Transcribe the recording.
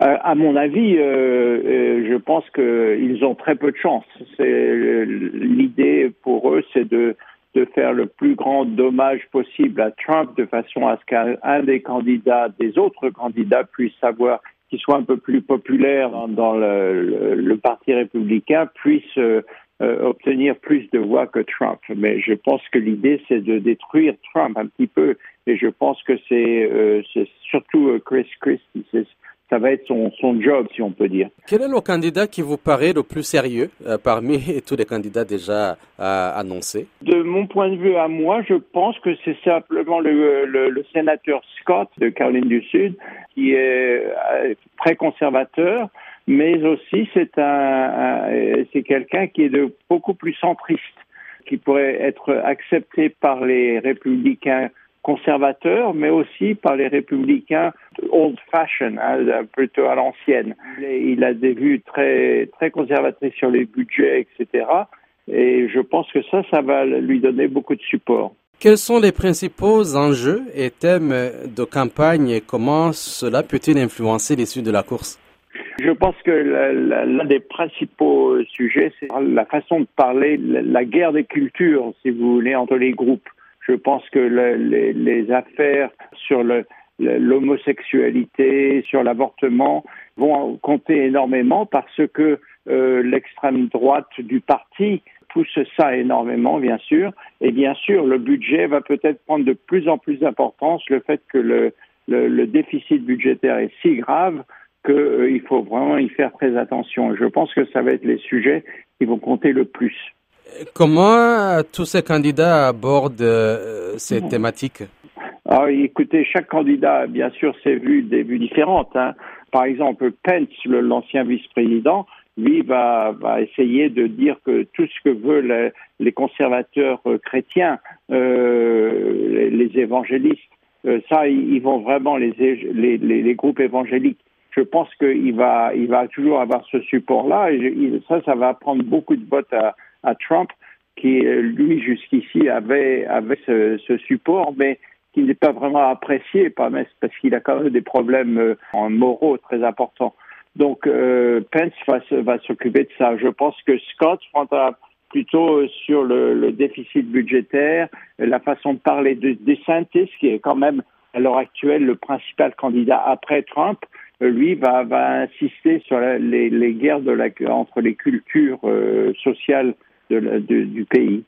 À mon avis, je pense qu'ils ont très peu de chance. L'idée pour eux, c'est de faire le plus grand dommage possible à Trump de façon à ce qu'un des candidats, des autres candidats puisse savoir qu'il soit un peu plus populaire dans, le, Parti républicain, puisse euh, euh, obtenir plus de voix que Trump. Mais je pense que l'idée, c'est de détruire Trump un petit peu. Et je pense que c'est euh, surtout Chris Christie, ça va être son, son, job, si on peut dire. Quel est le candidat qui vous paraît le plus sérieux euh, parmi tous les candidats déjà euh, annoncés? De mon point de vue à moi, je pense que c'est simplement le, le, sénateur Scott de Caroline du Sud, qui est euh, très conservateur, mais aussi c'est un, c'est quelqu'un qui est de beaucoup plus centriste, qui pourrait être accepté par les républicains conservateur, mais aussi par les républicains old-fashioned, hein, plutôt à l'ancienne. Il a des vues très, très conservatrices sur les budgets, etc. Et je pense que ça, ça va lui donner beaucoup de support. Quels sont les principaux enjeux et thèmes de campagne et comment cela peut-il influencer l'issue de la course? Je pense que l'un des principaux sujets, c'est la façon de parler, la guerre des cultures, si vous voulez, entre les groupes. Je pense que les, les, affaires sur l'homosexualité, sur l'avortement vont compter énormément parce que euh, l'extrême droite du parti pousse ça énormément, bien sûr. Et bien sûr, le budget va peut-être prendre de plus en plus d'importance, le fait que le, le, le, déficit budgétaire est si grave qu'il euh, faut vraiment y faire très attention. Je pense que ça va être les sujets qui vont compter le plus. Comment tous ces candidats abordent euh, ces mhm. thématiques? Ah, Écoutez, chaque candidat, bien sûr, ses vues, des vues différentes. Hein. Par exemple, Pence, l'ancien vice-président, lui va, va, essayer de dire que tout ce que veulent les, conservateurs euh, chrétiens, euh, les, évangélistes, euh, ça, ils vont vraiment les, les, les, groupes évangéliques. Je pense qu'il va, il va toujours avoir ce support-là et ça, ça va prendre beaucoup de votes à, à Trump, qui lui jusqu'ici avait, avait ce, support, mais qui n'est pas vraiment apprécié parce qu'il a quand même des problèmes euh, en moraux très importants. Donc euh, Pence va, s'occuper de ça. Je pense que Scott prendra plutôt sur le, déficit budgétaire, la façon de parler de DeSantis, qui est quand même à l'heure actuelle le principal candidat après Trump, lui va, insister sur les, guerres entre les cultures euh, sociales de, du pays.